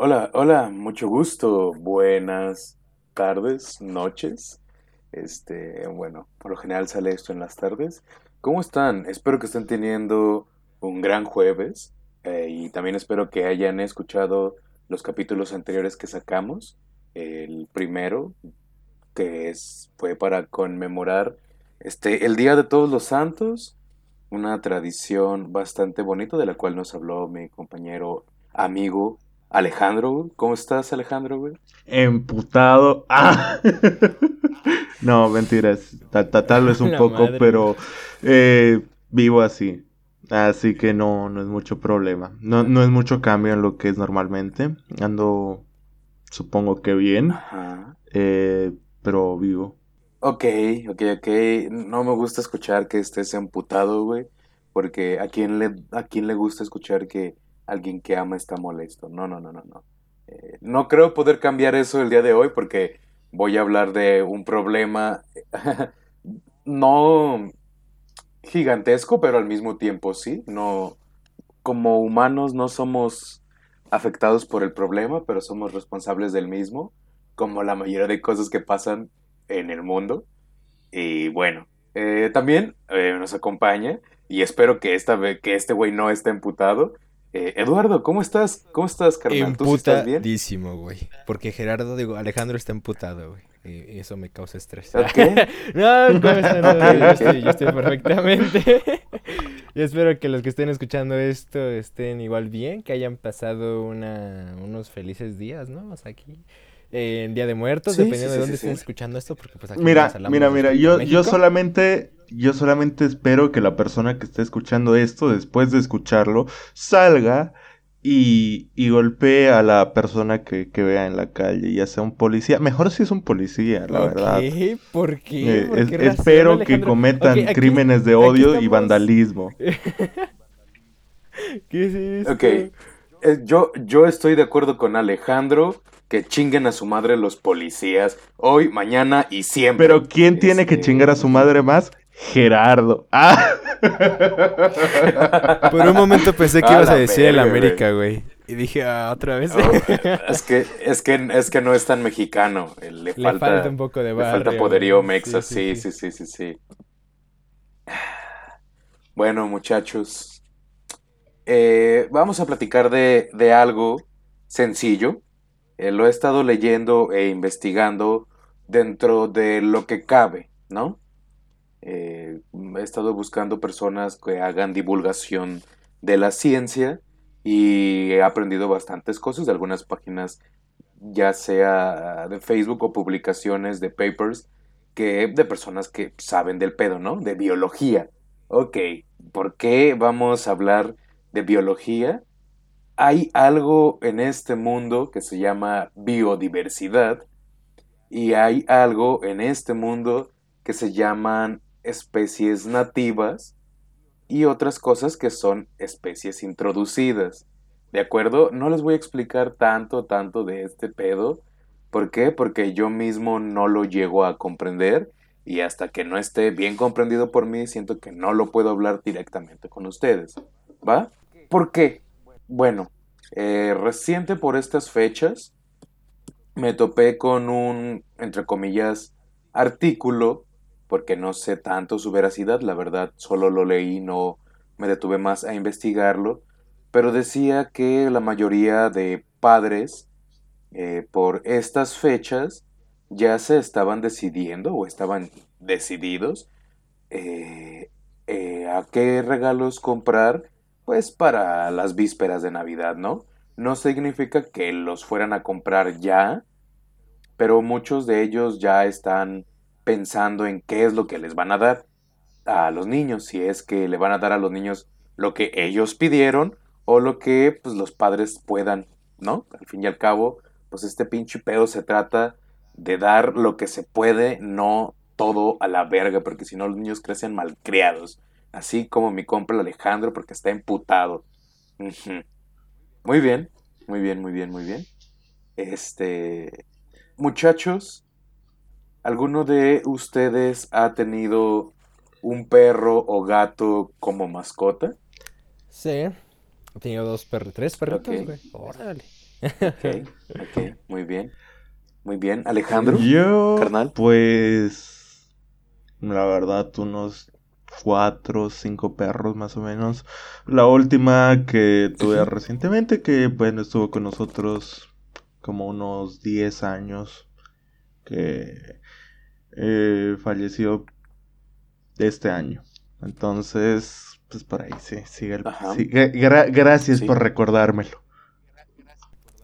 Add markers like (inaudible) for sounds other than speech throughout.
Hola, hola, mucho gusto. Buenas tardes, noches. Este, bueno, por lo general sale esto en las tardes. ¿Cómo están? Espero que estén teniendo un gran jueves eh, y también espero que hayan escuchado los capítulos anteriores que sacamos. El primero, que es, fue para conmemorar este, el Día de Todos los Santos, una tradición bastante bonita de la cual nos habló mi compañero amigo Alejandro. ¿Cómo estás, Alejandro, güey? Emputado. (laughs) Ah. no, mentiras. Tal, vez un poco, pero eh, vivo así. Así que no, no es mucho problema. No, no es mucho cambio en lo que es normalmente. Ando, supongo que bien. Eh, pero vivo. Ok, ok, ok. No me gusta escuchar que estés emputado, güey. Porque a quién le, a quién le gusta escuchar que alguien que ama está molesto. No, no, no, no, no. Eh, no creo poder cambiar eso el día de hoy porque voy a hablar de un problema (laughs) no gigantesco, pero al mismo tiempo sí. No, como humanos no somos afectados por el problema, pero somos responsables del mismo, como la mayoría de cosas que pasan en el mundo. Y bueno, eh, también eh, nos acompaña, y espero que, esta que este güey no esté emputado. Eh, Eduardo, ¿cómo estás? ¿Cómo estás, carnal? ¿Tú estás bien? güey. Porque Gerardo, digo, Alejandro está emputado, güey. Y eso me causa estrés. (laughs) no, ¿cómo (laughs) están? yo, estoy, perfectamente. (laughs) y espero que los que estén escuchando esto estén igual bien, que hayan pasado una, unos felices días, ¿no? O sea, aquí en Día de Muertos, dependiendo de dónde estén escuchando esto, porque pues aquí Mira, mira, mira, yo, yo solamente, yo solamente espero que la persona que esté escuchando esto, después de escucharlo, salga y, y golpee a la persona que, que, vea en la calle, ya sea un policía. Mejor si es un policía, la verdad. ¿Por qué? Eh, ¿Por qué espero que cometan crímenes de odio y vandalismo. (laughs) ¿Qué es esto? Ok, eh, yo, yo estoy de acuerdo con Alejandro que chinguen a su madre los policías hoy, mañana y siempre. Pero ¿quién tiene que este, chingar a su madre más? Gerardo. Ah. Por un momento pensé que ibas a decir el América, güey. Y dije, ah, otra vez. Oh, (laughs) es que, es que, es que no es tan mexicano. Le, falta, un poco de barrio. Le falta poderío mexa, sí sí sí, sí, sí, Bueno, muchachos. Eh, vamos a platicar de, de algo sencillo eh, lo he estado leyendo e investigando dentro de lo que cabe, ¿no? Eh, he estado buscando personas que hagan divulgación de la ciencia y he aprendido bastantes cosas de algunas páginas, ya sea de Facebook o publicaciones de papers que de personas que saben del pedo, ¿no? De biología. Ok, ¿por qué vamos a hablar de biología? hay algo en este mundo que se llama biodiversidad y hay algo en este mundo que se llaman especies nativas y otras cosas que son especies introducidas. ¿De acuerdo? No les voy a explicar tanto, tanto de este pedo. ¿Por qué? Porque yo mismo no lo llego a comprender y hasta que no esté bien comprendido por mí, siento que no lo puedo hablar directamente con ustedes. ¿Va? ¿Por qué? Bueno, eh, reciente por estas fechas me topé con un, entre comillas, artículo, porque no sé tanto su veracidad, la verdad solo lo leí, no me detuve más a investigarlo, pero decía que la mayoría de padres eh, por estas fechas ya se estaban decidiendo o estaban decididos eh, a qué regalos comprar pues para las vísperas de Navidad, ¿no? No significa que los fueran a comprar ya, pero muchos de ellos ya están pensando en qué es lo que les van a dar a los niños, si es que le van a dar a los niños lo que ellos pidieron o lo que pues los padres puedan, ¿no? Al fin y al cabo, pues este pinche pedo se trata de dar lo que se puede, no todo a la verga, porque si no los niños crecen malcriados. Así como mi compra Alejandro porque está emputado. Muy bien, muy bien, muy bien, muy bien. Este, muchachos, ¿alguno de ustedes ha tenido un perro o gato como mascota? Sí, he tenido dos perros, tres perritos, güey. Órale. Ok, ok, muy bien. Muy bien. Alejandro. Yo, carnal. Pues, la verdad, unos cuatro o cinco perros más o menos. La última que tuve recientemente, que bueno, estuvo con nosotros como unos 10 años, que eh, falleció este año. Entonces, pues por ahí sí, sigue gracias por recordármelo.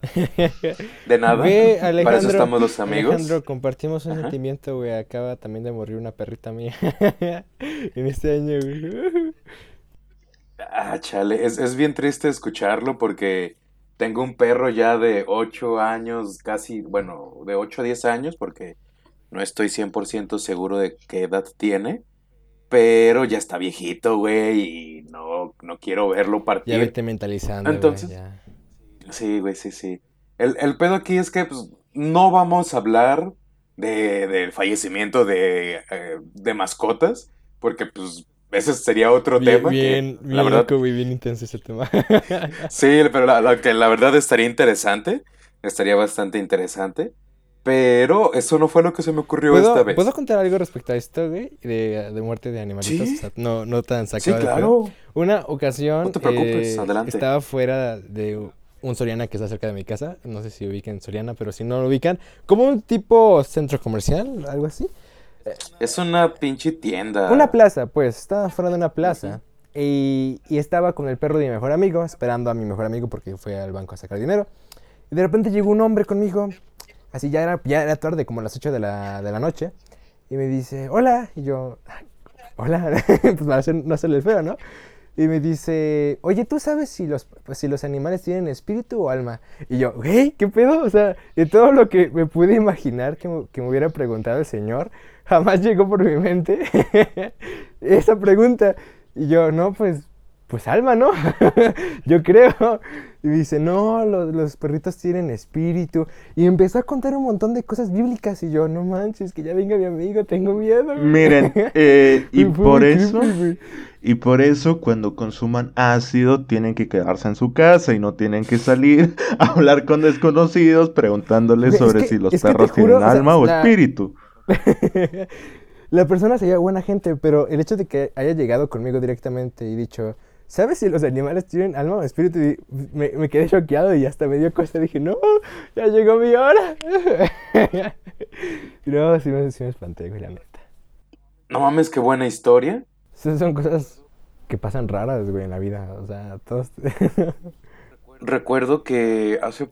(laughs) De nada. Para eso estamos los amigos. Alejandro, compartimos un sentimiento, güey. Acaba también de morir una perrita mía. (laughs) en este año, güey. Ah, chale. Es, es, bien triste escucharlo porque tengo un perro ya de 8 años, casi, bueno, de 8 a 10 años, porque no estoy 100% seguro de qué edad tiene. Pero ya está viejito, güey, y no, no quiero verlo partir. Ya vete mentalizando. Entonces, ya. Sí, güey, sí, sí. El, el pedo aquí es que pues, no vamos a hablar de, del fallecimiento de, eh, de mascotas, porque pues ese sería otro tema. Bien, la verdad, bien intenso ese tema. (laughs) sí, pero la, que la verdad estaría interesante, estaría bastante interesante. Pero eso no fue lo que se me ocurrió esta vez. ¿Puedo contar algo respecto a esto, güey? De, de muerte de animalitos. ¿Sí? no, no tan sacado. Sí, claro. Una ocasión. No te preocupes, eh, adelante. Estaba fuera de un Soriana que está cerca de mi casa. No sé si ubican Soriana, pero si no lo ubican, como un tipo centro comercial, algo así. Es una pinche tienda. Una plaza, pues. Estaba fuera de una plaza. y, y, estaba con el perro de mi mejor amigo, esperando a mi mejor amigo porque fue al banco a sacar dinero. Y de repente llegó un hombre conmigo. Así ya era, ya era tarde, como las 8 de la, de la noche. Y me dice, hola. Y yo, hola. (laughs) pues para hacer, no hacerle el feo, ¿no? Y me dice, oye, ¿tú sabes si los, pues, si los animales tienen espíritu o alma? Y yo, hey, ¿qué pedo? O sea, de todo lo que me pude imaginar que que me hubiera preguntado el Señor, jamás llegó por mi mente (laughs) esa pregunta. Y yo, no, pues, pues alma, ¿no? (laughs) yo creo. Y dice, no, los, perritos tienen espíritu. Y empezó a contar un montón de cosas bíblicas. Y yo, no manches, que ya venga mi amigo, tengo miedo. Miren, (laughs) eh, y por eso, y por eso cuando consuman ácido tienen que quedarse en su casa y no tienen que salir a hablar con desconocidos preguntándoles sobre si los perros tienen alma o, espíritu. (laughs) la persona sería buena gente, pero el hecho de que haya llegado conmigo directamente y dicho, ¿sabes si los animales tienen alma o espíritu? me, quedé choqueado y hasta me dio cosa. Dije, no, ya llegó mi hora. (laughs) no, sí me, sí me espanté, güey, la neta. No mames, qué buena historia. son cosas que pasan raras, güey, en la vida. O sea, todos... (laughs) Recuerdo que hace,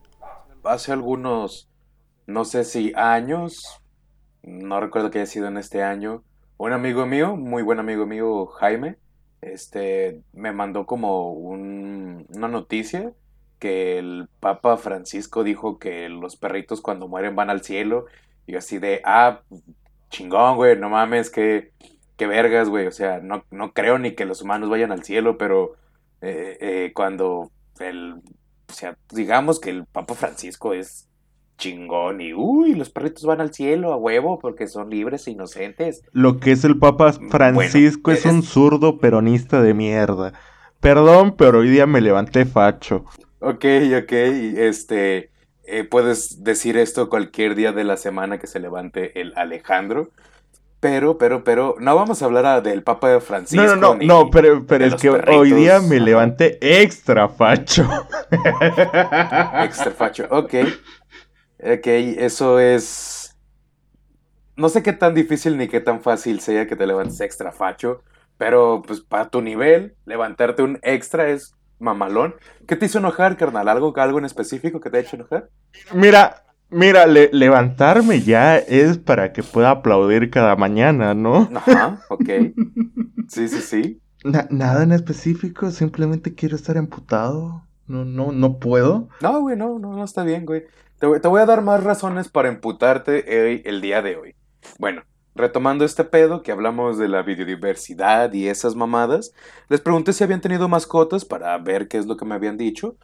hace algunos, no sé si años, no recuerdo que haya sido en este año, un amigo mío, muy buen amigo mío, Jaime, este, me mandó como una noticia que el Papa Francisco dijo que los perritos cuando mueren van al cielo. Y así de, ah, chingón, güey, no mames, que, qué vergas, güey. O sea, no, no creo ni que los humanos vayan al cielo, pero eh, eh, cuando el, o sea, digamos que el Papa Francisco es chingón y uy, los perritos van al cielo a huevo porque son libres e inocentes. Lo que es el Papa Francisco es, un zurdo peronista de mierda. Perdón, pero hoy día me levanté facho. Ok, ok, este, eh, puedes decir esto cualquier día de la semana que se levante el Alejandro. Pero, pero, pero, no vamos a hablar del Papa Francisco. No, no, no, no pero, pero es que hoy día me levanté extra facho. extra facho, ok. Ok, eso es... No sé qué tan difícil ni qué tan fácil sea que te levantes extra facho, pero pues para tu nivel, levantarte un extra es mamalón. ¿Qué te hizo enojar, carnal? ¿Algo, algo en específico que te ha hecho enojar? Mira, mira, levantarme ya es para que pueda aplaudir cada mañana, ¿no? Ajá, ok. (laughs) Sí, sí, sí. nada en específico, simplemente quiero estar emputado. No, no, no puedo. No, güey, no, no, no está bien, güey. Te, voy a dar más razones para emputarte el día de hoy. Bueno, retomando este pedo que hablamos de la biodiversidad y esas mamadas, les pregunté si habían tenido mascotas para ver qué es lo que me habían dicho.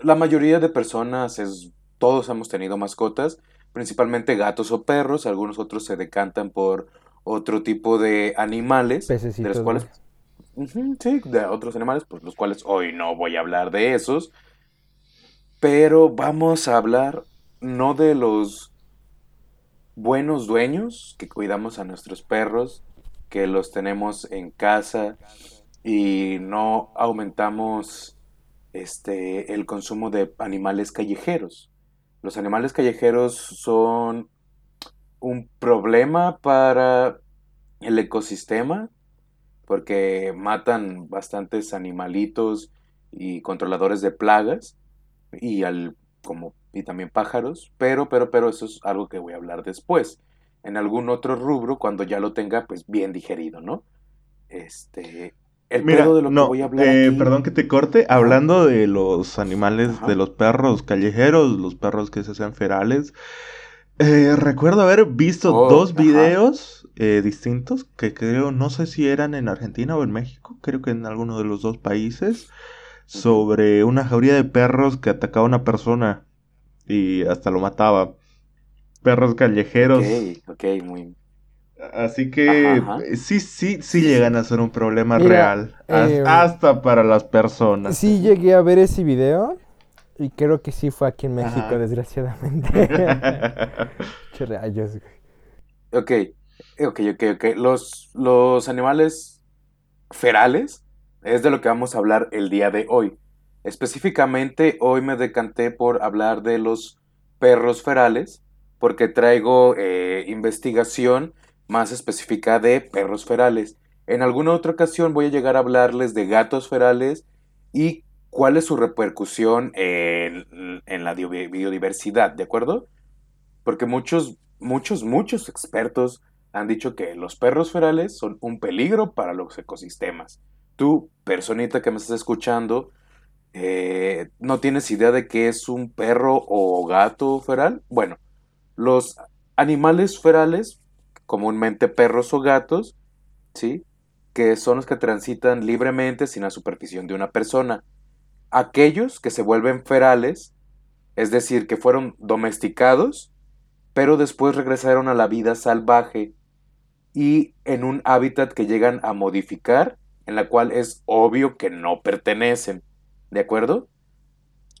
La mayoría de personas es, todos hemos tenido mascotas, principalmente gatos o perros, algunos otros se decantan por otro tipo de animales, de los cuales sí, de otros animales, pues los cuales hoy no voy a hablar de esos. Pero vamos a hablar no de los buenos dueños que cuidamos a nuestros perros, que los tenemos en casa y no aumentamos este el consumo de animales callejeros. Los animales callejeros son un problema para el ecosistema porque matan bastantes animalitos y controladores de plagas y al como y también pájaros, pero pero pero eso es algo que voy a hablar después. En algún otro rubro cuando ya lo tenga pues bien digerido, ¿no? Este el Mira, de lo que voy a hablar eh, perdón que te corte, hablando de los animales, de los perros callejeros, los perros que se hacen ferales, eh, recuerdo haber visto oh, dos videos eh, distintos que creo, no sé si eran en Argentina o en México, creo que en alguno de los dos países, sobre una jauría de perros que atacaba a una persona y hasta lo mataba. Perros callejeros. Ok, ok, muy... Así que sí, sí, sí llegan a ser un problema real. Eh, hasta para las personas. Sí llegué a ver ese video. Y creo que sí fue aquí en México, desgraciadamente. (laughs) Qué rayos, Ok, ok, ok, ok. Los, los animales ferales es de lo que vamos a hablar el día de hoy. Específicamente, hoy me decanté por hablar de los perros ferales, porque traigo eh, investigación más específica de perros ferales. En alguna otra ocasión voy a llegar a hablarles de gatos ferales y cuál es su repercusión en, la biodiversidad, ¿de acuerdo? Porque muchos, muchos, muchos expertos han dicho que los perros ferales son un peligro para los ecosistemas. Tú, personita que me estás escuchando, eh, ¿no tienes idea de qué es un perro o gato feral? Bueno, los animales ferales, comúnmente perros o gatos, ¿sí? Que son los que transitan libremente sin la supervisión de una persona aquellos que se vuelven ferales, es decir, que fueron domesticados, pero después regresaron a la vida salvaje y en un hábitat que llegan a modificar, en la cual es obvio que no pertenecen. ¿De acuerdo?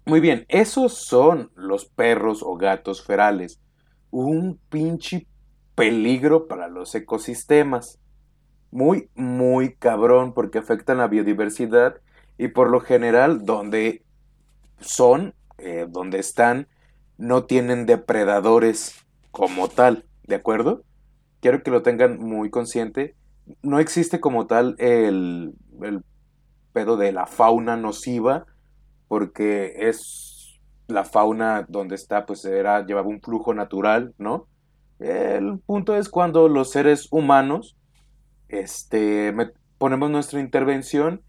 Muy bien, esos son los perros o gatos ferales. Un pinche peligro para los ecosistemas. Muy, muy cabrón porque afectan la biodiversidad y por lo general donde son, eh, donde están, no tienen depredadores como tal, ¿de acuerdo? Quiero que lo tengan muy consciente. No existe como tal el, pedo de la fauna nociva, porque es la fauna donde está, pues era, llevaba un flujo natural, ¿no? El punto es cuando los seres humanos este, ponemos nuestra intervención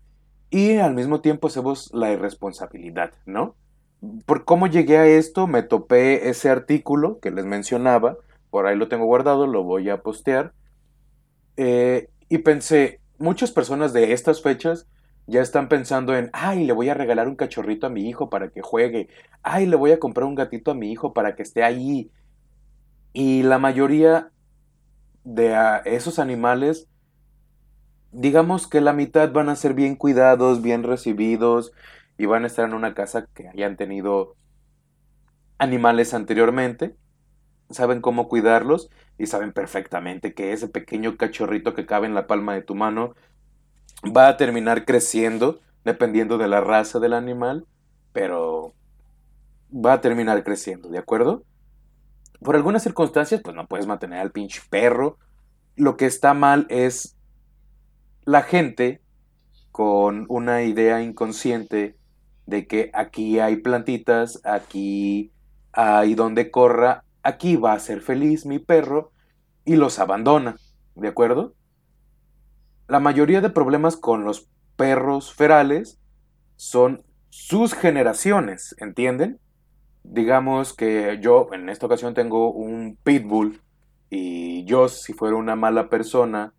y al mismo tiempo hacemos la irresponsabilidad, ¿no? Por cómo llegué a esto, me topé ese artículo que les mencionaba, por ahí lo tengo guardado, lo voy a postear, eh, y pensé, muchas personas de estas fechas ya están pensando en, ay, le voy a regalar un cachorrito a mi hijo para que juegue, ay, le voy a comprar un gatito a mi hijo para que esté ahí. Y la mayoría de esos animales digamos que la mitad van a ser bien cuidados, bien recibidos y van a estar en una casa que hayan tenido animales anteriormente, saben cómo cuidarlos y saben perfectamente que ese pequeño cachorrito que cabe en la palma de tu mano va a terminar creciendo dependiendo de la raza del animal, pero va a terminar creciendo, ¿de acuerdo? Por algunas circunstancias, pues no puedes mantener al pinche perro. Lo que está mal es la gente con una idea inconsciente de que aquí hay plantitas, aquí hay donde corra, aquí va a ser feliz mi perro y los abandona, ¿de acuerdo? La mayoría de problemas con los perros ferales son sus generaciones, ¿entienden? Digamos que yo en esta ocasión tengo un pitbull y yo si fuera una mala persona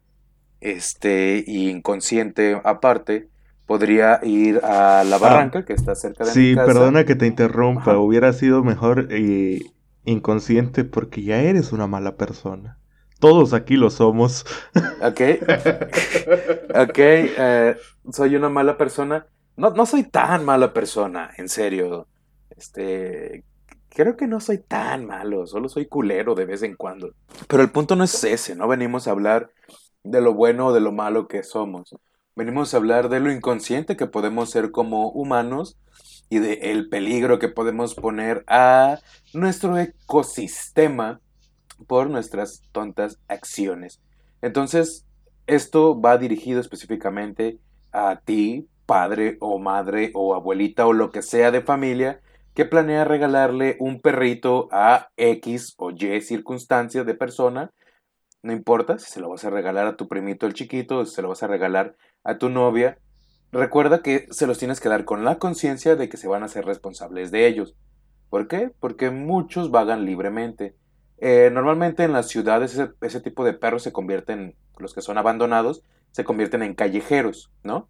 este, inconsciente aparte, podría ir a la ah, barranca que está cerca de sí, mi casa. perdona que te interrumpa, hubiera sido mejor eh, inconsciente porque ya eres una mala persona. Todos aquí lo somos. Ok. ok, eh, soy una mala persona. No, no soy tan mala persona, en serio. Este, creo que no soy tan malo, solo soy culero de vez en cuando. Pero el punto no es ese, no venimos a hablar de lo bueno o de lo malo que somos. Venimos a hablar de lo inconsciente que podemos ser como humanos y de el peligro que podemos poner a nuestro ecosistema por nuestras tontas acciones. Entonces, esto va dirigido específicamente a ti, padre o madre o abuelita o lo que sea de familia que planea regalarle un perrito a X o Y circunstancias de persona. No importa si se lo vas a regalar a tu primito el chiquito o si se lo vas a regalar a tu novia. Recuerda que se los tienes que dar con la conciencia de que se van a ser responsables de ellos. ¿Por qué? Porque muchos vagan libremente. Eh, normalmente en las ciudades ese, tipo de perros se convierten, los que son abandonados, se convierten en callejeros, ¿no?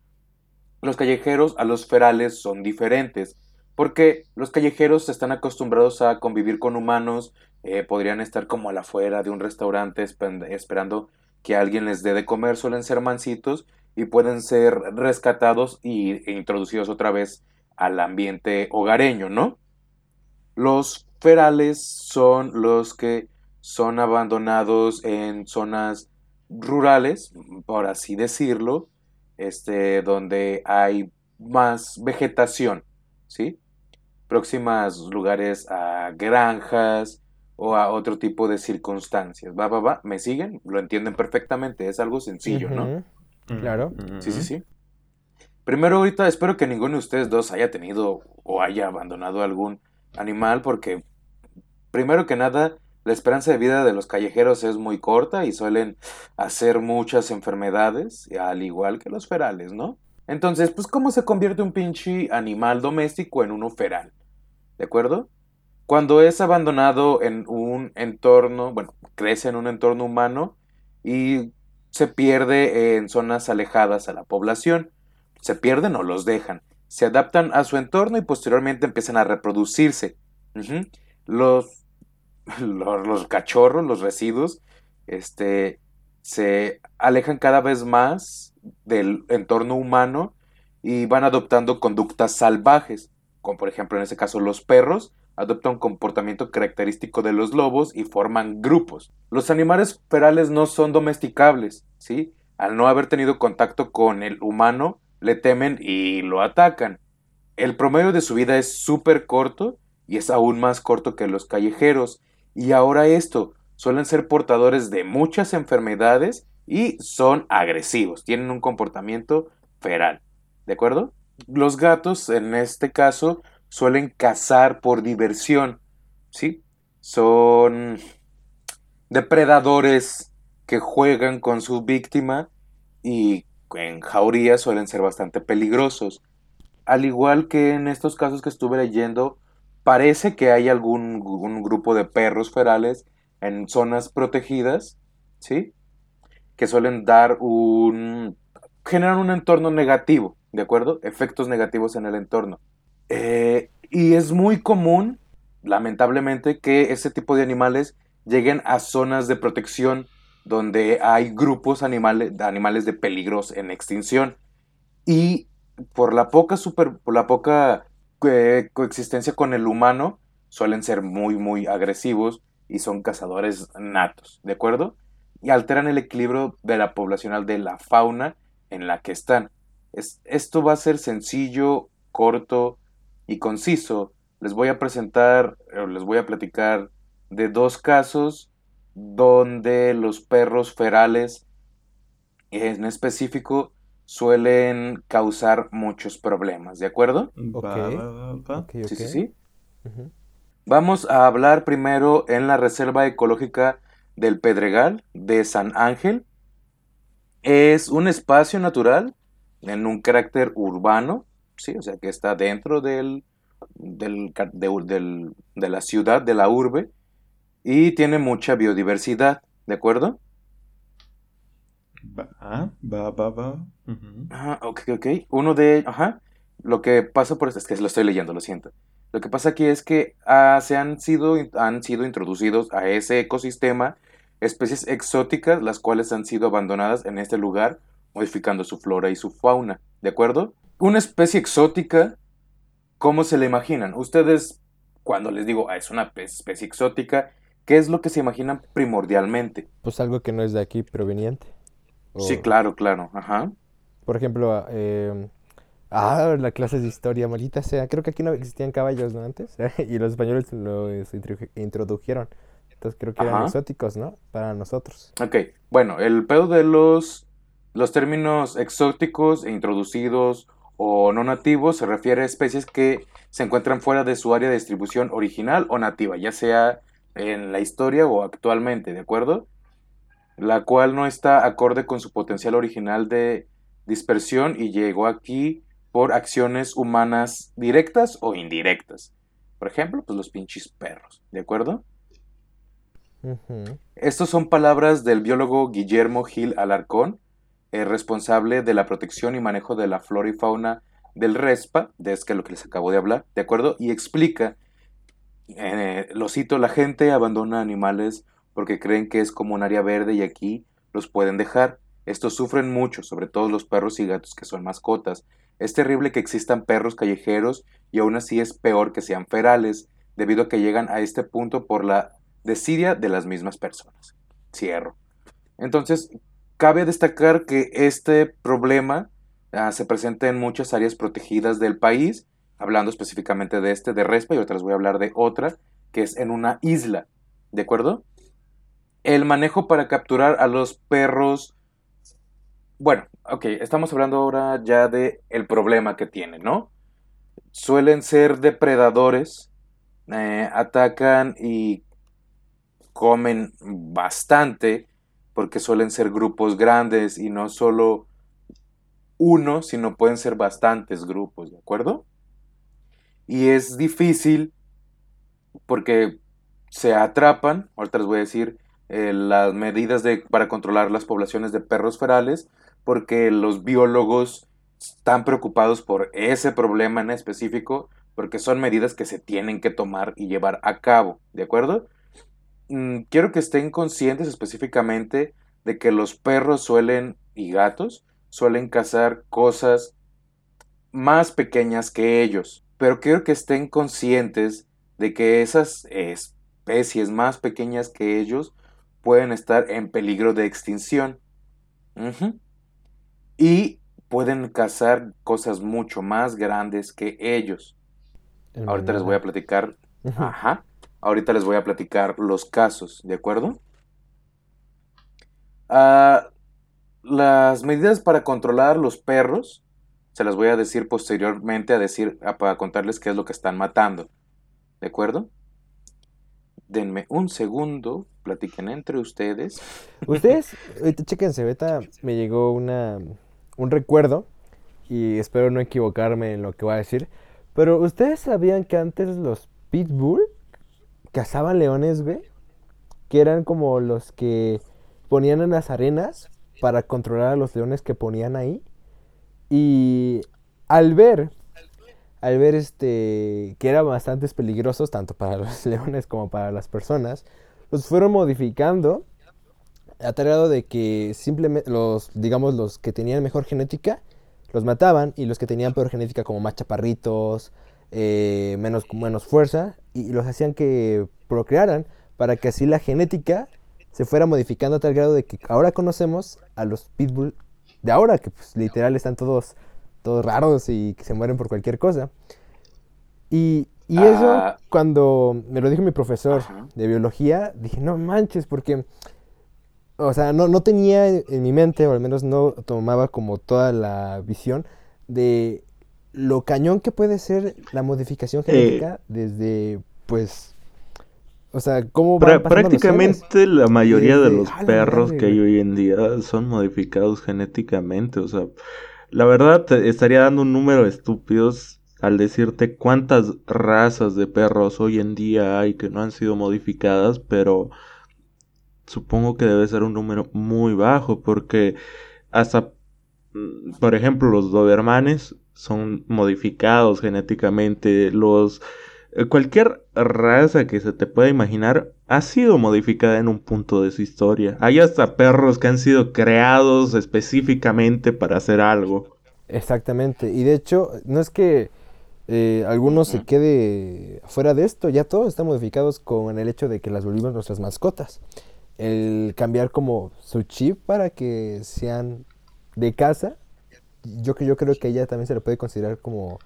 Los callejeros a los ferales son diferentes, porque los callejeros están acostumbrados a convivir con humanos, eh, podrían estar como a la afuera de un restaurante esperando que alguien les dé de comer, suelen ser mansitos y pueden ser rescatados y, e introducidos otra vez al ambiente hogareño, ¿no? Los ferales son los que son abandonados en zonas rurales, por así decirlo, este, donde hay más vegetación, ¿sí? Próximas lugares a granjas o a otro tipo de circunstancias. Va, va, va, ¿me siguen? Lo entienden perfectamente, es algo sencillo, ¿no? Claro. Sí, sí, sí. Primero ahorita espero que ninguno de ustedes dos haya tenido o haya abandonado algún animal porque primero que nada la esperanza de vida de los callejeros es muy corta y suelen hacer muchas enfermedades, al igual que los ferales, ¿no? Entonces, pues, ¿cómo se convierte un pinche animal doméstico en uno feral? ¿De acuerdo? Cuando es abandonado en un entorno, bueno, crece en un entorno humano y se pierde en zonas alejadas a la población. Se pierden o los dejan. Se adaptan a su entorno y posteriormente empiezan a reproducirse. los, (laughs) los, cachorros, los residuos, este, se alejan cada vez más del entorno humano y van adoptando conductas salvajes, como por ejemplo en este caso los perros, adoptan un comportamiento característico de los lobos y forman grupos. Los animales ferales no son domesticables, ¿sí? Al no haber tenido contacto con el humano, le temen y lo atacan. El promedio de su vida es súper corto y es aún más corto que los callejeros. Y ahora esto, suelen ser portadores de muchas enfermedades y son agresivos, tienen un comportamiento feral. ¿De acuerdo? Los gatos, en este caso, suelen cazar por diversión, ¿sí? Son depredadores que juegan con su víctima y en jaurías suelen ser bastante peligrosos. Al igual que en estos casos que estuve leyendo, parece que hay algún grupo de perros ferales en zonas protegidas, ¿sí? Que suelen dar un... generan un entorno negativo, ¿de acuerdo? Efectos negativos en el entorno. Eh, y es muy común, lamentablemente, que ese tipo de animales lleguen a zonas de protección donde hay grupos animales, animales de peligros en extinción. Y por la poca, super, por la poca eh, coexistencia con el humano, suelen ser muy, muy agresivos y son cazadores natos, ¿de acuerdo? Y alteran el equilibrio de la poblacional de la fauna en la que están. Es, esto va a ser sencillo, corto, y conciso. Les voy a presentar, les voy a platicar de dos casos donde los perros ferales en específico suelen causar muchos problemas, ¿de acuerdo? Ok. Sí, sí, sí. Vamos a hablar primero en la Reserva Ecológica del Pedregal de San Ángel. Es un espacio natural en un carácter urbano sí, o sea que está dentro del, del, de, la ciudad, de la urbe, y tiene mucha biodiversidad, ¿de acuerdo? Va, va, va, va. Ah, ok, ok. Uno de, ajá, lo que pasa por esto, es que lo estoy leyendo, lo siento. Lo que pasa aquí es que ah, se han sido, han sido introducidos a ese ecosistema especies exóticas, las cuales han sido abandonadas en este lugar, modificando su flora y su fauna, ¿de acuerdo? Una especie exótica ¿cómo se le imaginan? Ustedes, cuando les digo, ah, es una especie exótica, ¿qué es lo que se imaginan primordialmente? Pues algo que no es de aquí proveniente. Sí, claro, claro, ajá. Por ejemplo, eh, ah, la clase de historia, maldita sea. Creo que aquí no existían caballos, ¿no? Antes. (laughs) y los españoles lo introdujeron. Entonces creo que eran exóticos, ¿no? Para nosotros. Ok, bueno, el pedo de los, los términos exóticos e introducidos o no nativos se refiere a especies que se encuentran fuera de su área de distribución original o nativa, ya sea en la historia o actualmente, ¿de acuerdo? La cual no está acorde con su potencial original de dispersión y llegó aquí por acciones humanas directas o indirectas. Por ejemplo, pues los pinches perros, ¿de acuerdo? Estas son palabras del biólogo Guillermo Gil Alarcón, el responsable de la protección y manejo de la flora y fauna del RESPA, de es que lo que les acabo de hablar, ¿de acuerdo? Y explica, eh, lo cito, la gente abandona animales porque creen que es como un área verde y aquí los pueden dejar. Estos sufren mucho, sobre todo los perros y gatos que son mascotas. Es terrible que existan perros callejeros y aún así es peor que sean ferales, debido a que llegan a este punto por la desidia de las mismas personas. Cierro. Entonces, cabe destacar que este problema ah, se presenta en muchas áreas protegidas del país, hablando específicamente de este, de Respa, y otras voy a hablar de otra, que es en una isla. ¿De acuerdo? El manejo para capturar a los perros. Bueno, ok, estamos hablando ahora ya de el problema que tienen, ¿no? Suelen ser depredadores, eh, atacan y comen bastante porque suelen ser grupos grandes y no solo uno, sino pueden ser bastantes grupos, ¿de acuerdo? Y es difícil porque se atrapan, ahorita les voy a decir eh, las medidas de, para controlar las poblaciones de perros ferales, porque los biólogos están preocupados por ese problema en específico, porque son medidas que se tienen que tomar y llevar a cabo, ¿de acuerdo? Mm, quiero que estén conscientes específicamente de que los perros suelen y gatos suelen cazar cosas más pequeñas que ellos, pero quiero que estén conscientes de que esas especies más pequeñas que ellos pueden estar en peligro de extinción. Y pueden cazar cosas mucho más grandes que ellos. Ahorita les voy a platicar. Ajá. Ahorita les voy a platicar los casos, ¿de acuerdo? Ah, las medidas para controlar los perros se las voy a decir posteriormente a decir para contarles qué es lo que están matando. ¿De acuerdo? Denme un segundo, platiquen entre ustedes. Ustedes, ahorita chéquense, me llegó una, un recuerdo y espero no equivocarme en lo que voy a decir. Pero ustedes sabían que antes los pitbull cazaban leones, güey, que eran como los que ponían en las arenas para controlar a los leones que ponían ahí. Y al ver, al ver este, que eran bastante peligrosos, tanto para los (laughs) leones como para las personas, los fueron modificando a tal de que simplemente los, digamos, los que tenían mejor genética, los mataban y los que tenían peor genética como más chaparritos, eh, menos, menos fuerza, y los hacían que procrearan para que así la genética se fuera modificando a tal grado de que ahora conocemos a los pitbull de ahora, que pues literal están todos, todos raros y que se mueren por cualquier cosa. Y, y eso, ah. cuando me lo dijo mi profesor de biología, dije, no manches, porque, o sea, no, no tenía en mi mente, o al menos no tomaba como toda la visión de lo cañón que puede ser la modificación genética desde, pues, o sea, ¿cómo va Prácticamente la mayoría de los perros que hay hoy en día son modificados genéticamente, o sea, la verdad te estaría dando un número estúpidos al decirte cuántas razas de perros hoy en día hay que no han sido modificadas, pero supongo que debe ser un número muy bajo porque hasta, mm, por ejemplo, los dobermanes son modificados genéticamente. Los eh, cualquier raza que se te pueda imaginar ha sido modificada en un punto de su historia. Hay hasta perros que han sido creados específicamente para hacer algo. Exactamente. Y de hecho, no es que eh, algunos se quede fuera de esto, ya todos están modificados con el hecho de que las volvimos nuestras mascotas. El cambiar como su chip para que sean de casa, yo, yo creo que ella también se le puede considerar como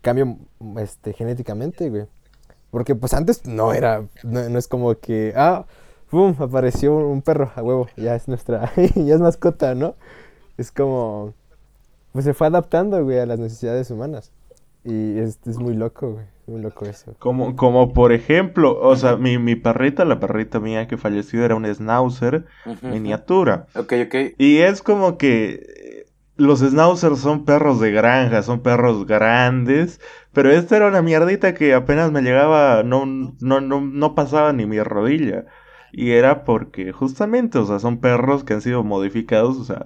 cambio este, genéticamente, güey. Porque pues antes no era, no, es como que, ah, ¡pum! Apareció un perro a huevo, ya es nuestra, (laughs) ya es mascota, ¿no? Es como, pues se fue adaptando, güey, a las necesidades humanas. Y es, es muy loco, güey. Muy loco eso. Como, como por ejemplo, o sea, mi, mi perrita, la perrita mía que falleció era un schnauzer miniatura. Ok, ok. Y es como que los schnauzers son perros de granja, son perros grandes, pero esta era una mierdita que apenas me llegaba, no, no, no, no pasaba ni mi rodilla. Y era porque justamente, o sea, son perros que han sido modificados, o sea,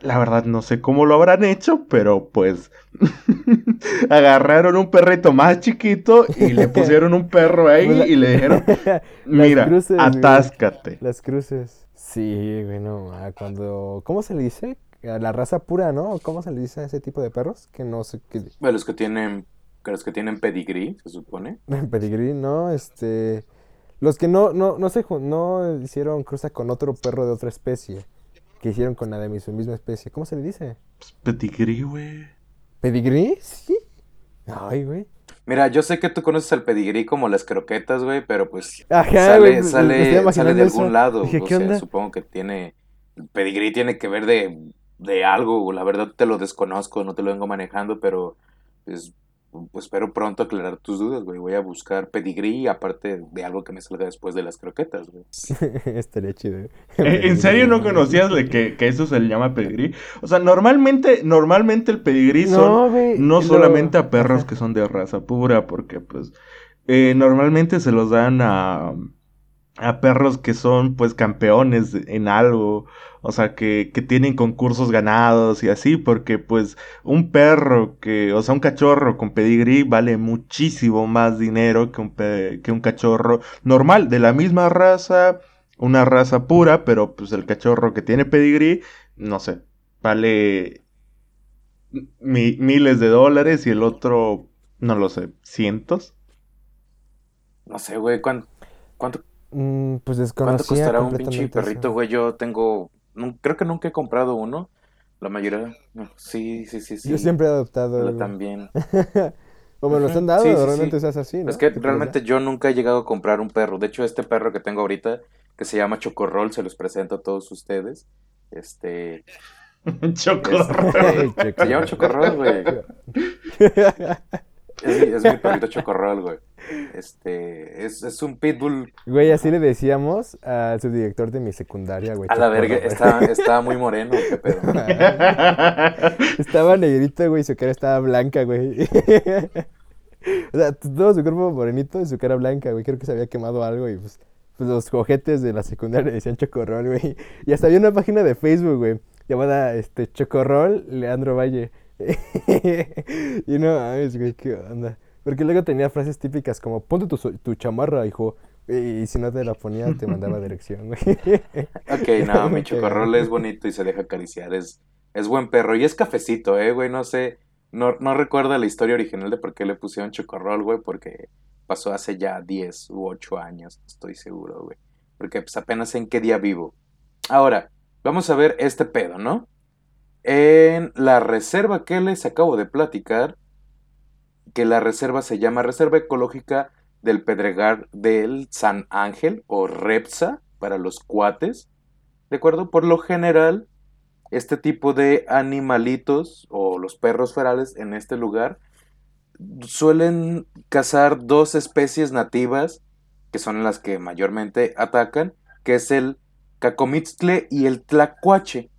la verdad no sé cómo lo habrán hecho, pero pues (laughs) agarraron un perrito más chiquito y le (laughs) pusieron un perro ahí pues y le dijeron, (laughs) mira, atáscate. Las cruces. Sí, bueno, cuando... ¿Cómo se le dice? La raza pura, ¿no? ¿Cómo se le dice a ese tipo de perros? Que no sé qué... los que tienen... Los que tienen pedigrí, se supone. (laughs) pedigrí, no, este... Los que no, no, no, se, no hicieron cruza con otro perro de otra especie que hicieron con la de su misma especie. ¿Cómo se le dice? Pues pedigrí, güey. ¿Pedigrí? Sí. Ay, güey. Mira, yo sé que tú conoces el pedigrí como las croquetas, güey, pero pues sale, sale, sale de algún lado. o sea, supongo que tiene. El pedigrí tiene que ver de, de algo. La verdad te lo desconozco, no te lo vengo manejando, pero pues pues espero pronto aclarar tus dudas, güey. Voy a buscar pedigrí, aparte de algo que me salga después de las croquetas, güey. (laughs) Estaría chido. (laughs) ¿Eh? ¿En serio no conocías de que, eso se le llama pedigrí? O sea, normalmente, normalmente el pedigrí son no, solamente a perros que son de raza pura, porque pues eh, normalmente se los dan a, a perros que son pues campeones en algo o sea, que, que, tienen concursos ganados y así, porque pues un perro que, o sea, un cachorro con pedigrí vale muchísimo más dinero que un, que un cachorro normal, de la misma raza, una raza pura, pero pues el cachorro que tiene pedigrí, no sé, vale miles de dólares y el otro, no lo sé, cientos. No sé, güey, ¿cuánto, cuánto, mm, pues ¿cuánto costará un pinche perrito, güey? Yo tengo creo que nunca he comprado uno. La mayoría, sí, sí, sí, sí. Yo siempre he adoptado. Yo también. (laughs) o me los han dado, realmente es así, Es que realmente yo nunca he llegado a comprar un perro. De hecho, este perro que tengo ahorita, que se llama Chocorrol, se los presento a todos ustedes. Este... (laughs) Chocorrol. (laughs) se llama Chocorrol, güey. Es, mi perrito chocorrol, güey. Este, es, es, un pitbull. Güey, así le decíamos al subdirector de mi secundaria, güey. A la verga, estaba, estaba, muy moreno, qué pedo. (laughs) estaba negrito, güey, su cara estaba blanca, güey. (laughs) o sea, todo su cuerpo morenito y su cara blanca, güey. Creo que se había quemado algo y pues, pues los cojetes de la secundaria decían chocorrol, güey. Y hasta había una página de Facebook, güey, llamada este, Chocorrol Leandro Valle. (laughs) y no mames, güey, qué onda. Porque luego tenía frases típicas como, ponte tu, tu chamarra, hijo. Y, si no te la ponía, te mandaba (laughs) dirección, güey. ok, no, (laughs) mi chocorrol es bonito y se deja acariciar. Es, es buen perro. Y es cafecito, eh, güey. No sé, no, no recuerdo la historia original de por qué le pusieron chocorrol, güey, porque pasó hace ya 10 u 8 años, estoy seguro, güey. Porque pues apenas en qué día vivo. Ahora, vamos a ver este pedo, ¿no? En la reserva que les acabo de platicar, que la reserva se llama Reserva Ecológica del Pedregar del San Ángel o REPSA para los cuates. ¿De acuerdo? Por lo general, este tipo de animalitos o los perros ferales en este lugar suelen cazar dos especies nativas que son las que mayormente atacan, que es el cacomitztle y el tlacuache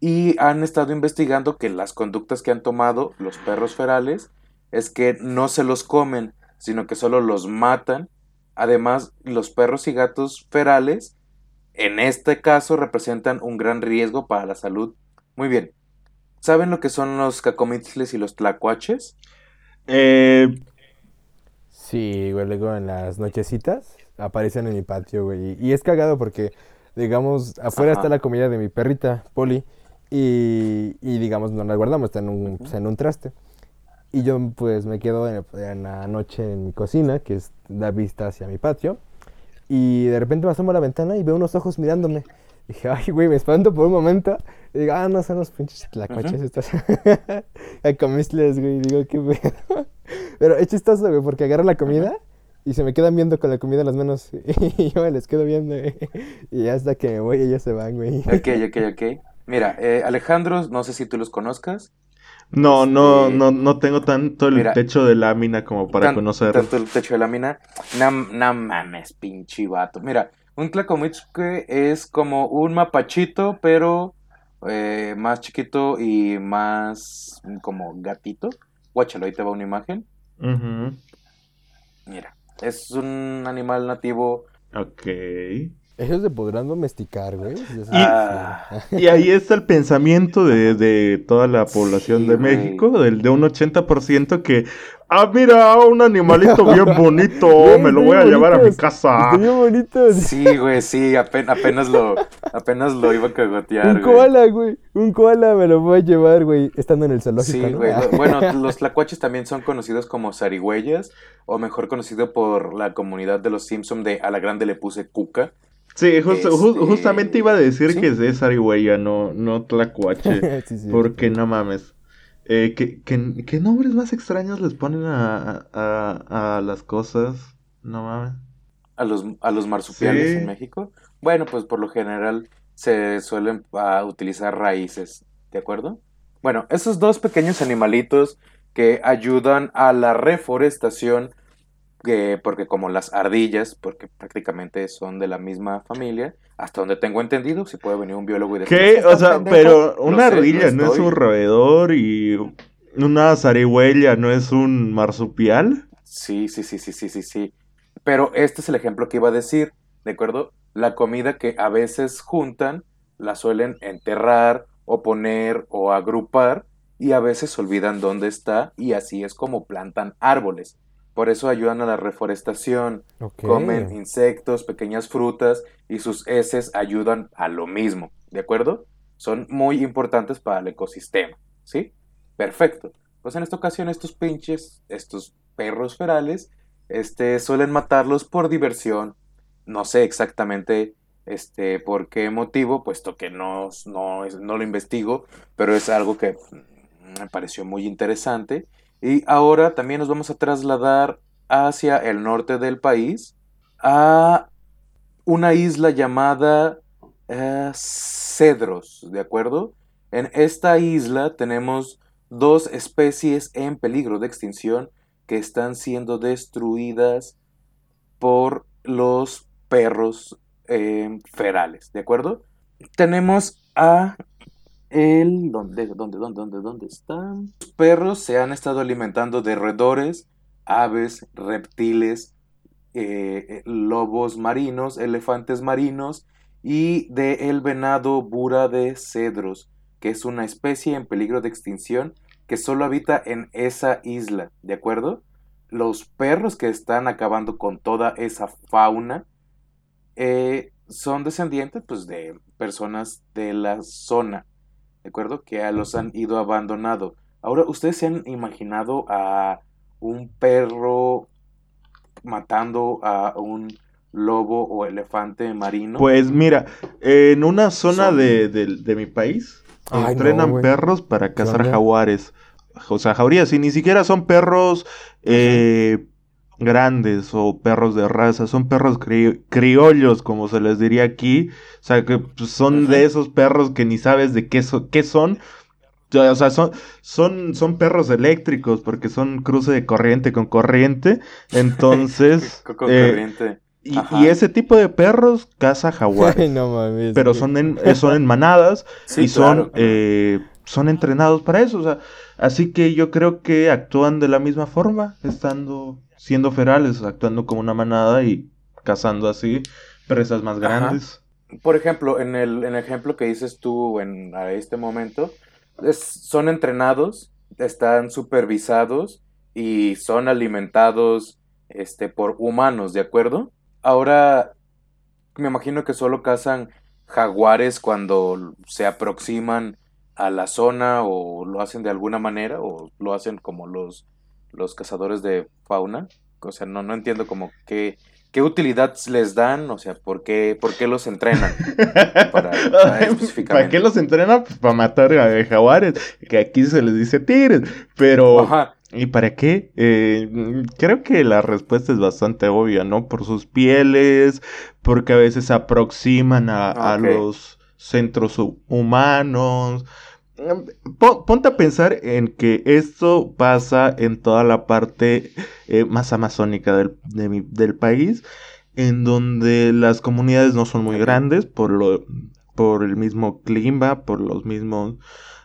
y han estado investigando que las conductas que han tomado los perros ferales es que no se los comen, sino que solo los matan. Además, los perros y gatos ferales, en este caso, representan un gran riesgo para la salud. Muy bien. ¿Saben lo que son los cacomitles y los tlacuaches? Eh... Sí, güey, luego en las nochecitas aparecen en mi patio, güey. Y es cagado porque, digamos, afuera está la comida de mi perrita, Polly. Y, digamos, no la guardamos, está en un, en un traste. Y yo pues me quedo en, la noche en mi cocina, que es, da vista hacia mi patio. Y de repente me asomo a la ventana y veo unos ojos mirándome. Y dije, ay, güey, me espanto por un momento. Y digo, ah, no, son los pinches tlacuaches estos. (laughs) a comisles, güey. Y digo, qué pedo. Pero es chistoso, güey, porque agarro la comida y se me quedan viendo con la comida en las manos. (laughs) y yo me les quedo viendo. y hasta que me voy, ellos se van, güey. Ok, ok, ok. Mira, eh, Alejandro, no sé si tú los conozcas. No, no, este, no, no tengo tanto el techo de lámina como para conocer. Tanto el techo de lámina. No, no mames, pinche vato. Mira, un Tlacomitzque es como un mapachito, pero eh, más chiquito y más como gatito. Guáchalo, ahí te va una imagen. Mira, es un animal nativo. Ok. Ellos se podrán domesticar, güey. Y, ahí está el pensamiento de, toda la población de México, del, de un 80% que, ah, mira, un animalito bien (laughs) bonito, me lo voy a llevar a mi casa. Bien bonito. Sí, güey, sí, apenas, lo, apenas lo iba a cagotear, Un koala, güey, un koala me lo voy a llevar, güey, estando en el zoológico, Sí, güey, (laughs) bueno, los tlacuaches también son conocidos como zarigüeyas, o mejor conocido por la comunidad de los Simpson de a la grande le puse cuca. Sí, este, justamente iba a decir que es de Zarigüeya, no, no Tlacuache. (laughs) porque no mames. Eh, ¿qué, nombres más extraños les ponen a, a, las cosas? No mames. ¿A los, a los marsupiales en México? Bueno, pues por lo general se suelen ah, utilizar raíces, ¿de acuerdo? Bueno, esos dos pequeños animalitos que ayudan a la reforestación porque como las ardillas, porque prácticamente son de la misma familia, hasta donde tengo entendido, si puede venir un biólogo y decir... ¿Qué? O sea, pero una ardilla no, es un roedor y una zarigüeya no es un marsupial. Sí, sí, sí, sí, sí, sí, sí. Pero este es el ejemplo que iba a decir, ¿de acuerdo? La comida que a veces juntan, la suelen enterrar o poner o agrupar y a veces olvidan dónde está y así es como plantan árboles. Por eso ayudan a la reforestación. Comen insectos, pequeñas frutas y sus heces ayudan a lo mismo. ¿De acuerdo? Son muy importantes para el ecosistema. ¿Sí? Perfecto. Pues en esta ocasión estos pinches, estos perros ferales, este, suelen matarlos por diversión. No sé exactamente este, por qué motivo, puesto que no, no, no lo investigo, pero es algo que me pareció muy interesante y ahora también nos vamos a trasladar hacia el norte del país a una isla llamada eh, Cedros, ¿de acuerdo? En esta isla tenemos dos especies en peligro de extinción que están siendo destruidas por los perros eh, ferales, ¿de acuerdo? Tenemos a el ¿dónde, dónde, dónde, están? Los perros se han estado alimentando de roedores, aves, reptiles, eh, eh, lobos marinos, elefantes marinos y de el venado bura de cedros, que es una especie en peligro de extinción que solo habita en esa isla, ¿de acuerdo? Los perros que están acabando con toda esa fauna eh, son descendientes pues, de personas de la zona. ¿De acuerdo? Que los han ido abandonado. Ahora, ¿ustedes se han imaginado a un perro matando a un lobo o elefante marino? Pues mira, en una zona de, mi país entrenan perros para cazar jaguares. O sea, jaurías, y ni siquiera son perros eh, grandes o perros de raza, son perros criollos, como se les diría aquí. O sea, que pues, son de esos perros que ni sabes de qué, qué son. O sea, son, son, son perros eléctricos porque son cruce de corriente con corriente. (laughs) Entonces. (laughs) con eh, corriente. Y, ese tipo de perros caza jaguares. (laughs) pero son en, eh, son en manadas y son, eh, son entrenados para eso. O sea, así que yo creo que actúan de la misma forma, estando siendo ferales, actuando como una manada y cazando así presas más grandes. Por ejemplo, en el, en el ejemplo que dices tú en a este momento, son entrenados, están supervisados y son alimentados este, por humanos, ¿de acuerdo? Ahora, me imagino que solo cazan jaguares cuando se aproximan a la zona o lo hacen de alguna manera o lo hacen como los, los cazadores de fauna. O sea, no, no entiendo como qué, qué utilidad les dan, o sea, por qué, por qué los entrenan. (laughs) para, para, qué los entrenan? Pues para matar a jaguares, que aquí se les dice tigres, pero... ¿Y para qué? Eh, creo que la respuesta es bastante obvia, ¿no? Por sus pieles, porque a veces se aproximan a, los centros humanos. Ponte a pensar en que esto pasa en toda la parte eh, más amazónica del, del, país, en donde las comunidades no son muy grandes por, lo, por el mismo clima, por los mismos,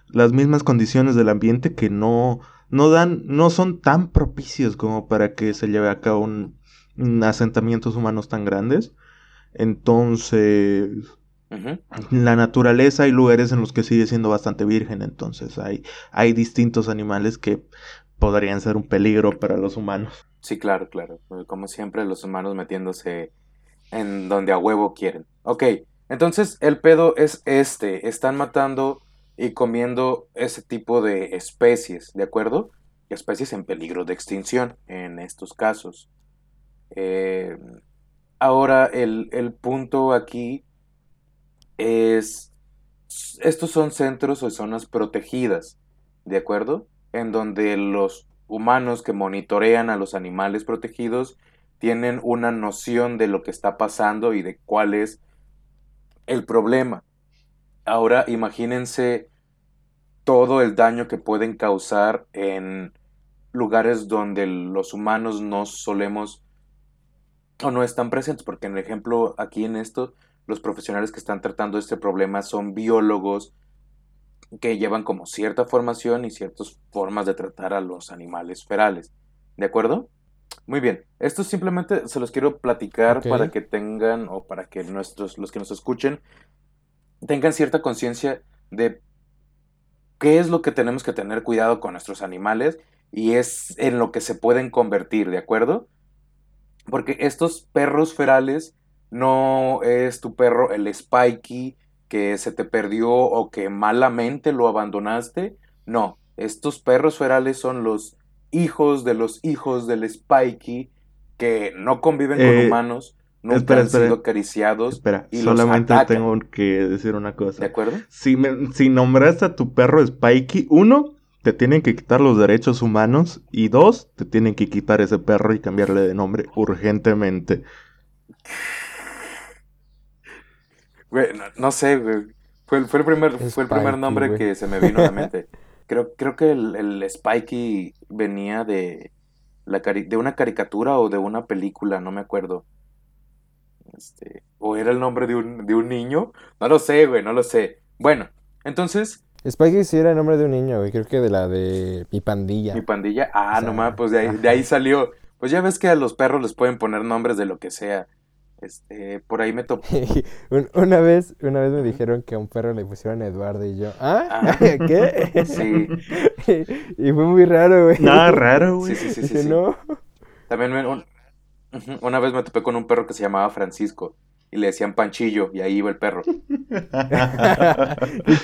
las mismas condiciones del ambiente que no no dan, no son tan propicios como para que se lleve a cabo un, asentamientos humanos tan grandes. Entonces, la naturaleza hay lugares en los que sigue siendo bastante virgen, entonces hay, hay distintos animales que podrían ser un peligro para los humanos. Sí, claro, claro. Como siempre, los humanos metiéndose en donde a huevo quieren. Ok, entonces el pedo es este. Están matando y comiendo ese tipo de especies, ¿de acuerdo? Especies en peligro de extinción en estos casos. Eh, ahora, el, el punto aquí es, estos son centros o zonas protegidas, ¿de acuerdo? En donde los humanos que monitorean a los animales protegidos tienen una noción de lo que está pasando y de cuál es el problema. Ahora imagínense todo el daño que pueden causar en lugares donde los humanos no solemos o no están presentes, porque en el ejemplo aquí en esto, los profesionales que están tratando este problema son biólogos que llevan como cierta formación y ciertas formas de tratar a los animales ferales. ¿De acuerdo? Muy bien, esto simplemente se los quiero platicar para que tengan o para que nuestros los que nos escuchen tengan cierta conciencia de qué es lo que tenemos que tener cuidado con nuestros animales y es en lo que se pueden convertir, ¿de acuerdo? Porque estos perros ferales no es tu perro el Spikey que se te perdió o que malamente lo abandonaste. No, estos perros ferales son los hijos de los hijos del Spikey que no conviven con eh, humanos, nunca han sido acariciados. Espera, solamente tengo que decir una cosa. ¿De acuerdo? Si, si nombraste a tu perro Spikey, uno, te tienen que quitar los derechos humanos y dos, te tienen que quitar ese perro y cambiarle de nombre urgentemente. (laughs) Güey, no, sé, güey. Fue, el primer, fue el primer nombre que se me vino a la mente. (laughs) Creo, creo que el, el Spikey venía de, la de una caricatura o de una película, no me acuerdo. Este, o era el nombre de un, de un niño. No lo sé, güey, no lo sé. Bueno, entonces. Spikey sí era el nombre de un niño, güey. Creo que de la de mi pandilla. Mi pandilla. Ah, nomás, pues de ahí, de ahí salió. Pues ya ves que a los perros les pueden poner nombres de lo que sea. Este, por ahí me (laughs) topó. una vez, una vez me dijeron que a un perro le pusieron Eduardo y yo, ¿ah? ah. (laughs) ¿Qué? Sí. (laughs) y, fue muy raro, güey. Nada raro, güey. Sí, sí, sí, sí, no. También me, una vez me topé con un perro que se llamaba Francisco y le decían Panchillo y ahí iba el perro.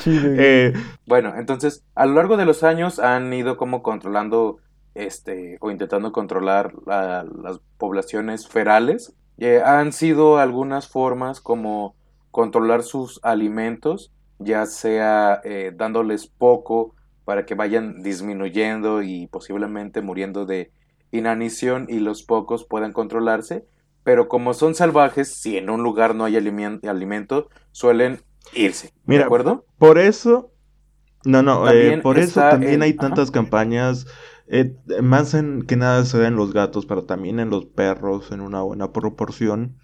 Eh, bueno, entonces a lo largo de los años han ido como controlando este o intentando controlar las poblaciones ferales. Eh, han sido algunas formas como controlar sus alimentos, ya sea eh, dándoles poco para que vayan disminuyendo y posiblemente muriendo de inanición y los pocos puedan controlarse, pero como son salvajes, si en un lugar no hay alimento, suelen irse. Mira, ¿De acuerdo? Por eso, no, no, eh, por eso también hay tantas campañas, eh, más en que nada se da en los gatos, pero también en los perros en una buena proporción,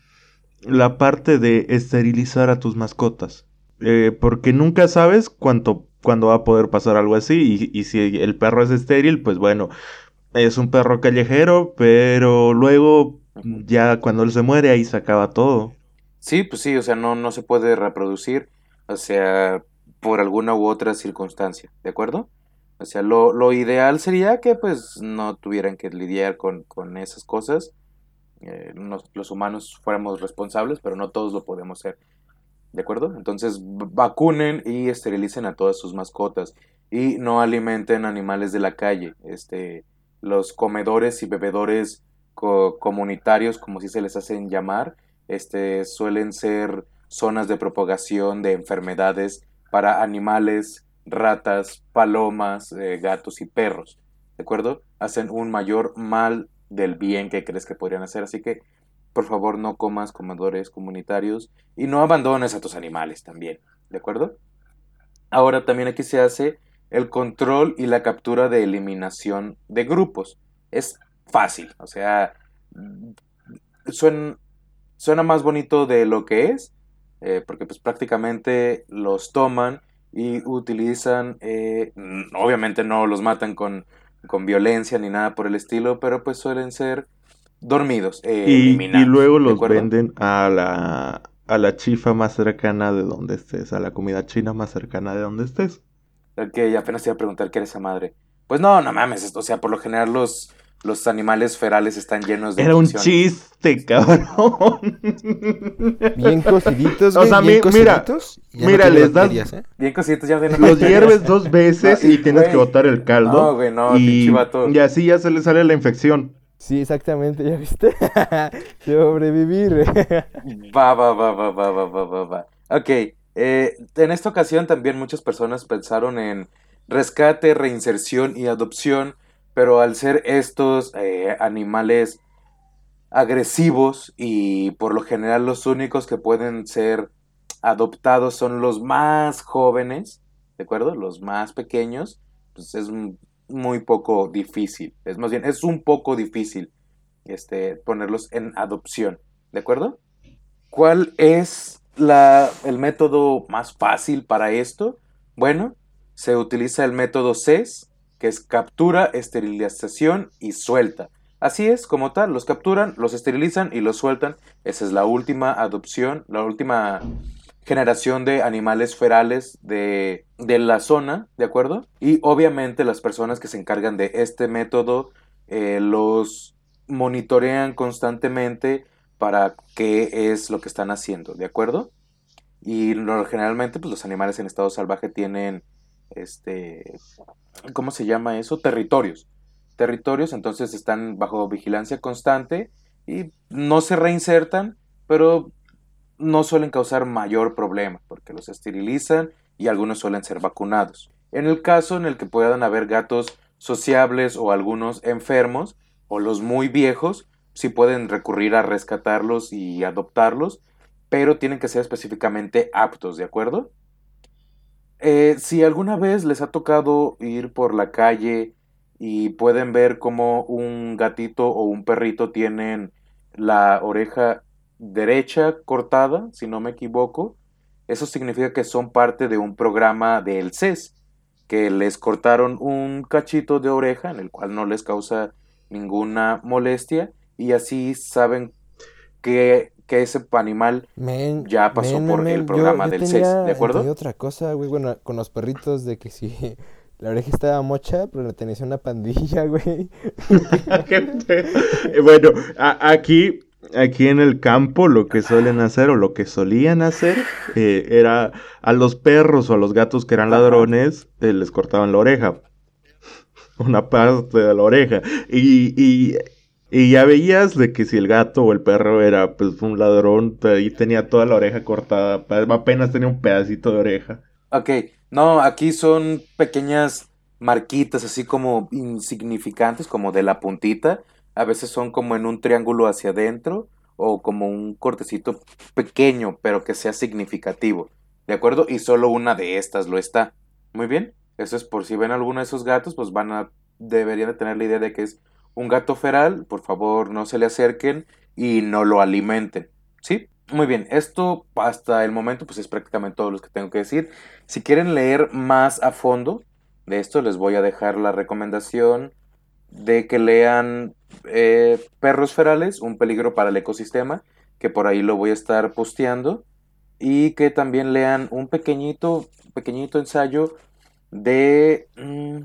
la parte de esterilizar a tus mascotas. Eh, porque nunca sabes cuánto, cuándo va a poder pasar algo así y, y si el perro es estéril, pues bueno, es un perro callejero, pero luego ya cuando él se muere ahí se acaba todo. Sí, pues sí, o sea, no, no se puede reproducir, o sea, por alguna u otra circunstancia, ¿de acuerdo? O sea, lo, lo ideal sería que pues no tuvieran que lidiar con, con esas cosas, eh, los humanos fuéramos responsables, pero no todos lo podemos ser. ¿De acuerdo? Entonces vacunen y esterilicen a todas sus mascotas y no alimenten animales de la calle. Este, los comedores y bebedores comunitarios, como si se les hacen llamar, este, suelen ser zonas de propagación de enfermedades para animales, ratas, palomas, eh, gatos y perros. ¿De acuerdo? Hacen un mayor mal del bien que crees que podrían hacer. Así que, por favor, no comas comedores comunitarios y no abandones a tus animales también. ¿De acuerdo? Ahora también aquí se hace el control y la captura de eliminación de grupos. Es fácil, o sea, suena, suena más bonito de lo que es, eh, porque pues prácticamente los toman y utilizan, eh, obviamente no los matan con, con, violencia ni nada por el estilo, pero pues suelen ser dormidos. Eh, y, y, luego los venden a la, a la chifa más cercana de donde estés, a la comida china más cercana de donde estés. Ok, apenas te iba a preguntar qué eres esa madre. Pues no, no mames, o sea, por lo general los, los animales ferales están llenos de. Era un chiste, cabrón. (laughs) Bien cociditos. O sea, bien mi, mira, mira, les dan. ¿eh? Bien cociditos, ya no Los hierves dos veces (laughs) y, tienes que botar el caldo. No, güey, no, y, y así ya se le sale la infección. Sí, exactamente, ¿ya viste? (laughs) Sobrevivir. va, va, va, va, va, va, va, va. Ok, eh, en esta ocasión también muchas personas pensaron en rescate, reinserción y adopción pero al ser estos eh, animales agresivos y por lo general los únicos que pueden ser adoptados son los más jóvenes, ¿de acuerdo? Los más pequeños, pues es muy poco difícil, es más bien, es un poco difícil este, ponerlos en adopción, ¿de acuerdo? ¿Cuál es la, el método más fácil para esto? Bueno, se utiliza el método CES, que es captura, esterilización y suelta. Así es, como tal, los capturan, los esterilizan y los sueltan. Esa es la última adopción, la última generación de animales ferales de, de la zona, ¿de acuerdo? Y obviamente las personas que se encargan de este método eh, los monitorean constantemente para qué es lo que están haciendo, ¿de acuerdo? Y generalmente pues, los animales en estado salvaje tienen, este, ¿cómo se llama eso? Territorios. Territorios, entonces están bajo vigilancia constante y no se reinsertan, pero no suelen causar mayor problema porque los esterilizan y algunos suelen ser vacunados. En el caso en el que puedan haber gatos sociables o algunos enfermos o los muy viejos, sí pueden recurrir a rescatarlos y adoptarlos, pero tienen que ser específicamente aptos, ¿de acuerdo? Eh, si alguna vez les ha tocado ir por la calle y pueden ver como un gatito o un perrito tienen la oreja derecha cortada, si no me equivoco, eso significa que son parte de un programa del CES, que les cortaron un cachito de oreja en el cual no les causa ninguna molestia y así saben que, ese animal ya pasó por el programa del CES, ¿de acuerdo? Hay otra cosa, güey, bueno, con los perritos de que si (laughs) la oreja estaba mocha, pero le tenías una pandilla, (laughs) güey. (laughs) bueno, aquí aquí en el campo lo que suelen hacer o lo que solían hacer eh, era a los perros o a los gatos que eran ladrones eh, les cortaban la oreja. Una parte de la oreja. Y, y, y, ya veías de que si el gato o el perro era pues un ladrón, ahí tenía toda la oreja cortada, apenas tenía un pedacito de oreja. Ok, no, aquí son pequeñas marquitas así como insignificantes, como de la puntita a veces son como en un triángulo hacia adentro o como un cortecito pequeño, pero que sea significativo. ¿De acuerdo? Y solo una de estas lo está. Muy bien. Eso es por si ven alguno de esos gatos, pues van a deberían de tener la idea de que es un gato feral. Por favor, no se le acerquen y no lo alimenten. ¿Sí? Muy bien, esto hasta el momento pues es prácticamente todo lo que tengo que decir. Si quieren leer más a fondo de esto, les voy a dejar la recomendación de que lean eh, Perros Ferales, un peligro para el ecosistema, que por ahí lo voy a estar posteando, y que también lean un pequeñito, pequeñito ensayo de, mm,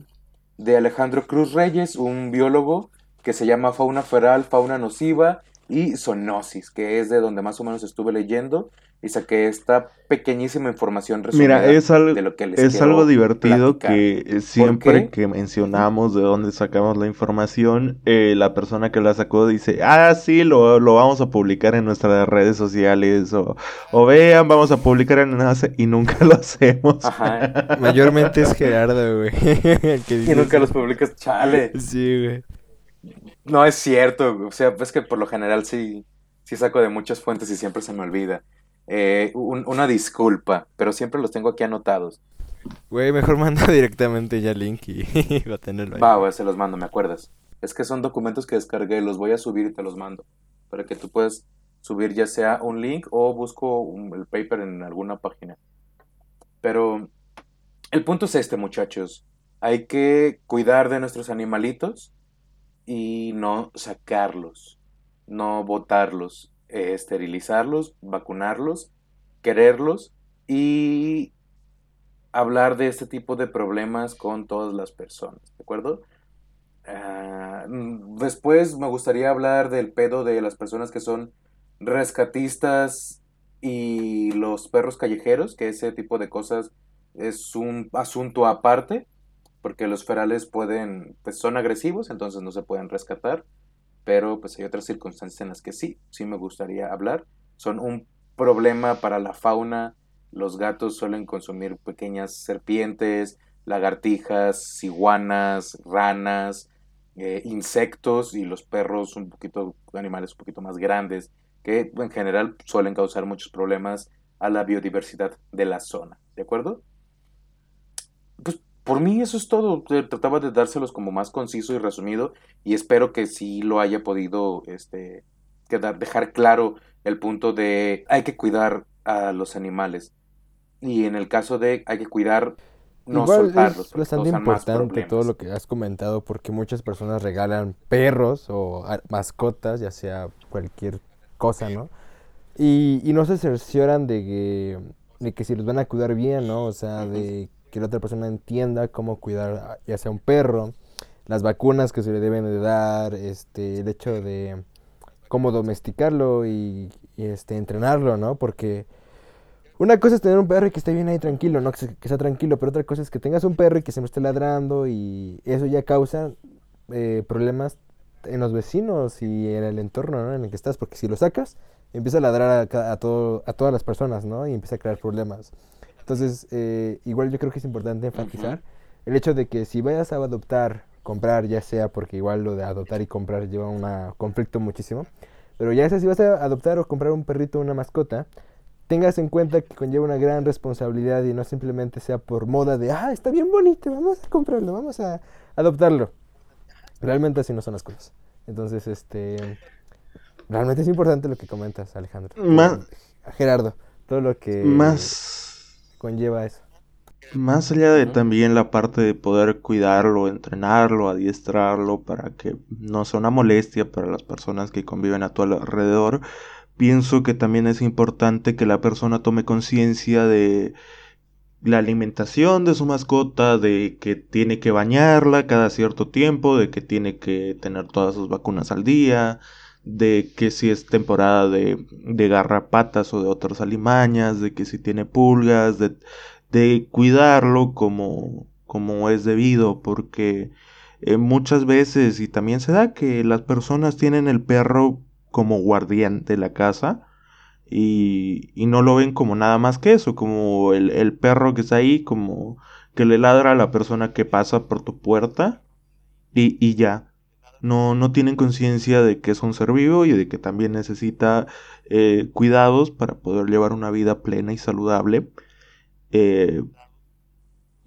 de Alejandro Cruz Reyes, un biólogo que se llama Fauna Feral, Fauna Nociva y Zoonosis, que es de donde más o menos estuve leyendo. y saqué esta pequeñísima información resumida Mira, es, algo, de lo que les es algo divertido que siempre que mencionamos de dónde sacamos la información, eh, la persona que la sacó dice, ah, sí, lo, lo vamos a publicar en nuestras redes sociales, o, o vean, vamos a publicar en enlace, y nunca lo hacemos. Ajá. Mayormente es Gerardo, güey. (laughs) y nunca los publicas, chale. Sí, güey. No es cierto, o sea, es que por lo general sí, sí saco de muchas fuentes y siempre se me olvida. Eh, una disculpa, pero siempre los tengo aquí anotados. Güey, mejor (laughs) manda directamente ya link y (laughs) va a tenerlo ahí. Va, güey, se los mando, ¿me acuerdas? Es que son documentos que descargué, los voy a subir y te los mando. Para que tú puedas subir ya sea un link o busco el paper en alguna página. Pero el punto es este, muchachos. Hay que cuidar de nuestros animalitos y no sacarlos, no botarlos. Eh, esterilizarlos, vacunarlos, quererlos y hablar de este tipo de problemas con todas las personas, ¿de acuerdo? Ah, mm, después me gustaría hablar del pedo de las personas que son rescatistas y los perros callejeros, que ese tipo de cosas es un asunto aparte, porque los ferales pueden, pues son agresivos, entonces no se pueden rescatar pero pues hay otras circunstancias en las que sí, sí me gustaría hablar. Son un problema para la fauna. Los gatos suelen consumir pequeñas serpientes, lagartijas, iguanas, ranas, eh, insectos y los perros un poquito, animales un poquito más grandes que en general suelen causar muchos problemas a la biodiversidad de la zona. ¿De acuerdo? Pues por mí eso es todo. Trataba de dárselos como más conciso y resumido y espero que sí lo haya podido este, quedar, dejar claro el punto de hay que cuidar a los animales. Y en el caso de hay que cuidar, no soltarlos. Es bastante importante todo lo que has comentado porque muchas personas regalan perros o mascotas, ya sea cualquier cosa, ¿no? Y, y no se cercioran de que, de que si los van a cuidar bien, ¿no? O sea, de que la otra persona entienda cómo cuidar ya sea un perro, las vacunas que se le deben de dar, este, el hecho de cómo domesticarlo y, este, entrenarlo, ¿no? Porque una cosa es tener un perro y que esté bien ahí tranquilo, ¿no? Que, sea tranquilo, pero otra cosa es que tengas un perro y que se me esté ladrando y eso ya causa eh, problemas en los vecinos y en el entorno ¿no? en el que estás, porque si lo sacas, empieza a ladrar a, a, todo, a todas las personas, ¿no? Y empieza a crear problemas. Entonces, eh, igual yo creo que es importante enfatizar el hecho de que si vayas a adoptar, comprar, ya sea porque igual lo de adoptar y comprar lleva un conflicto muchísimo, pero ya sea si vas a adoptar o comprar un perrito o una mascota, tengas en cuenta que conlleva una gran responsabilidad y no simplemente sea por moda de, ah, está bien bonito, vamos a comprarlo, vamos a adoptarlo. Realmente así no son las cosas. Entonces, este, realmente es importante lo que comentas, Alejandro. Más, Gerardo, todo lo que... Más conlleva eso. Más allá de también la parte de poder cuidarlo, entrenarlo, adiestrarlo para que no sea una molestia para las personas que conviven a tu alrededor, pienso que también es importante que la persona tome conciencia de la alimentación de su mascota, de que tiene que bañarla cada cierto tiempo, de que tiene que tener todas sus vacunas al día, de que si es temporada de, de garrapatas o de otras alimañas, de que si tiene pulgas, de, de cuidarlo como, como es debido, porque eh, muchas veces, y también se da que las personas tienen el perro como guardián de la casa, y, y, no lo ven como nada más que eso, como el, el, perro que está ahí, como que le ladra a la persona que pasa por tu puerta y, y ya no, no tienen conciencia de que es un ser vivo y de que también necesita eh, cuidados para poder llevar una vida plena y saludable. Eh,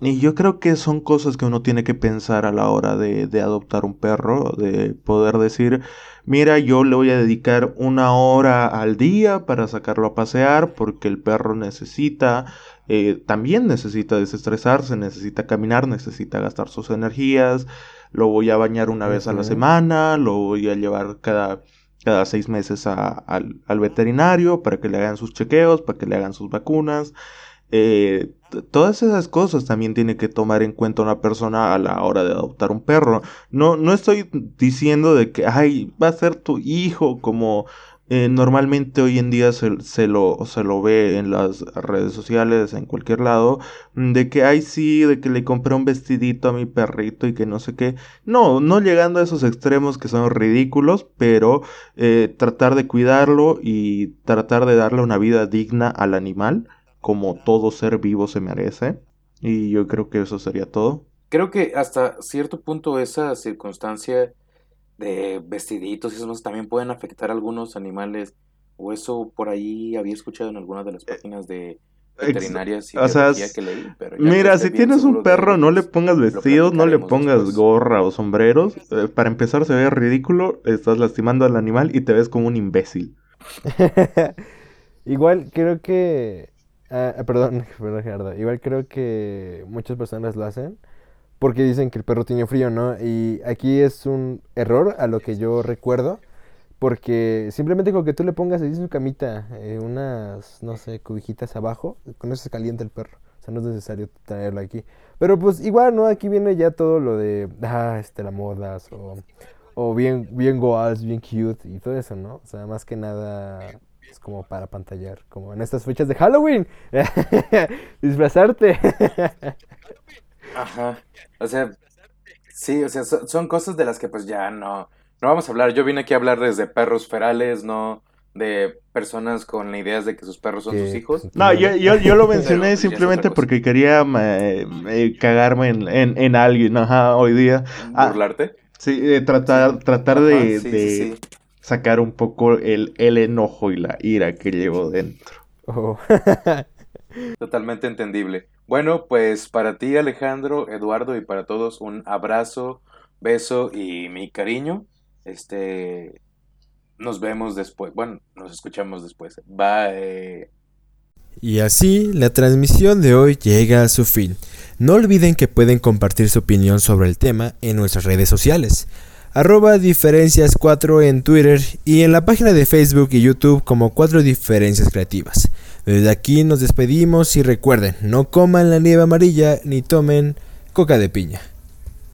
y yo creo que son cosas que uno tiene que pensar a la hora de, adoptar un perro, de poder decir, mira, yo le voy a dedicar una hora al día para sacarlo a pasear porque el perro necesita, eh, también necesita desestresarse, necesita caminar, necesita gastar sus energías, lo voy a bañar una vez a la semana, lo voy a llevar cada, cada seis meses al, veterinario para que le hagan sus chequeos, para que le hagan sus vacunas. Eh, todas esas cosas también tiene que tomar en cuenta una persona a la hora de adoptar un perro. No, no estoy diciendo de que, ay, va a ser tu hijo como eh, normalmente hoy en día se, se, lo, se lo ve en las redes sociales, en cualquier lado, mm, de que, ay sí, de que le compré un vestidito a mi perrito y que no sé qué. No, no llegando a esos extremos que son ridículos, pero eh, tratar de cuidarlo y tratar de darle una vida digna al animal, como todo ser vivo se merece. Y yo creo que eso sería todo. Creo que hasta cierto punto esa circunstancia de vestiditos y eso también pueden afectar a algunos animales. O eso por ahí había escuchado en algunas de las eh, páginas de veterinarias y o sea, que leí. mira, si tienes un perro, no le pongas vestidos, no le pongas gorra o sombreros. Eh, para empezar, se ve ridículo, estás lastimando al animal y te ves como un imbécil. (laughs) Igual creo que... Ah, perdón, (laughs) perdón Gerardo. Igual creo que muchas personas lo hacen porque dicen que el perro tiene frío, ¿no? Y aquí es un error a lo que yo recuerdo, porque simplemente con que tú le pongas ahí su camita, eh, unas, no sé, cubijitas abajo, con eso se calienta el perro. O sea, no es necesario traerlo aquí. Pero pues igual, ¿no? Aquí viene ya todo lo de, ah, este, la modas, o, o bien, bien goals, bien cute, y todo eso, ¿no? O sea, más que nada es como para pantallar, como en estas fechas de Halloween. (laughs) Disfrazarte. Ajá. O sea, sí, o sea, son, cosas de las que pues ya no, no vamos a hablar. Yo vine aquí a hablar desde perros ferales, no de personas con ideas de que sus perros son sus hijos. No, yo, yo, lo (laughs) mencioné pues, simplemente porque quería eh, cagarme en, en, alguien, ajá, hoy día. Ah, ¿Burlarte? sí, eh, tratar, tratar de, sacar un poco el, el enojo y la ira que llevo dentro. Oh. Totalmente entendible. Bueno, pues para ti Alejandro, Eduardo y para todos un abrazo, beso y mi cariño. Este, nos vemos después. Bueno, nos escuchamos después. Bye. Y así la transmisión de hoy llega a su fin. No olviden que pueden compartir su opinión sobre el tema en nuestras redes sociales arroba diferencias 4 en Twitter y en la página de Facebook y YouTube como 4 diferencias creativas. Desde aquí nos despedimos y recuerden, no coman la nieve amarilla ni tomen coca de piña.